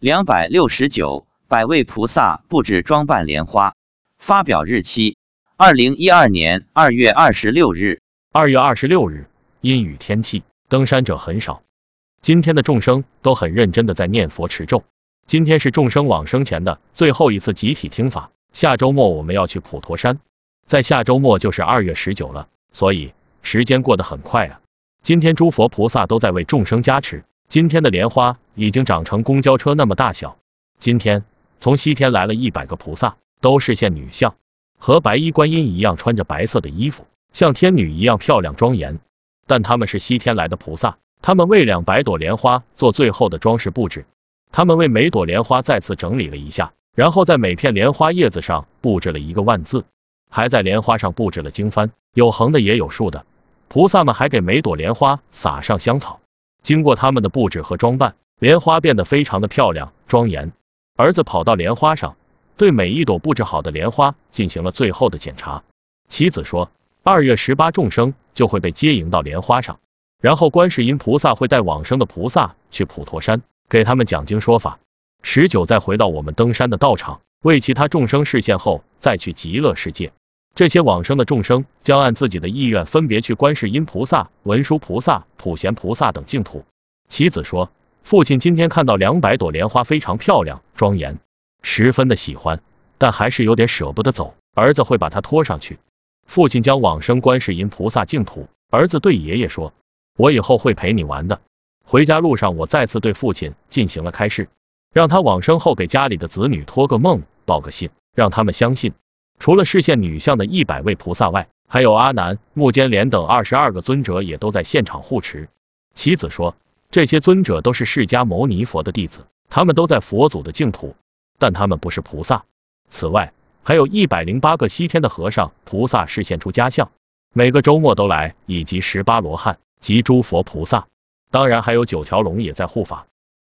两百六十九，百位菩萨布置装扮莲花。发表日期：二零一二年二月二十六日。二月二十六日，阴雨天气，登山者很少。今天的众生都很认真的在念佛持咒。今天是众生往生前的最后一次集体听法。下周末我们要去普陀山，在下周末就是二月十九了，所以时间过得很快啊。今天诸佛菩萨都在为众生加持。今天的莲花已经长成公交车那么大小。今天从西天来了一百个菩萨，都是现女相，和白衣观音一样，穿着白色的衣服，像天女一样漂亮庄严。但他们是西天来的菩萨，他们为两百朵莲花做最后的装饰布置。他们为每朵莲花再次整理了一下，然后在每片莲花叶子上布置了一个万字，还在莲花上布置了经幡，有横的也有竖的。菩萨们还给每朵莲花撒上香草。经过他们的布置和装扮，莲花变得非常的漂亮庄严。儿子跑到莲花上，对每一朵布置好的莲花进行了最后的检查。妻子说，二月十八众生就会被接引到莲花上，然后观世音菩萨会带往生的菩萨去普陀山，给他们讲经说法。十九再回到我们登山的道场，为其他众生示现后，再去极乐世界。这些往生的众生将按自己的意愿分别去观世音菩萨、文殊菩萨、普贤菩萨等净土。妻子说，父亲今天看到两百朵莲花非常漂亮庄严，十分的喜欢，但还是有点舍不得走。儿子会把他拖上去。父亲将往生观世音菩萨净土。儿子对爷爷说，我以后会陪你玩的。回家路上，我再次对父亲进行了开示，让他往生后给家里的子女托个梦、报个信，让他们相信。除了视线女相的一百位菩萨外，还有阿难、目犍连等二十二个尊者也都在现场护持。妻子说，这些尊者都是释迦牟尼佛的弟子，他们都在佛祖的净土，但他们不是菩萨。此外，还有一百零八个西天的和尚菩萨示现出家相，每个周末都来，以及十八罗汉及诸佛菩萨，当然还有九条龙也在护法。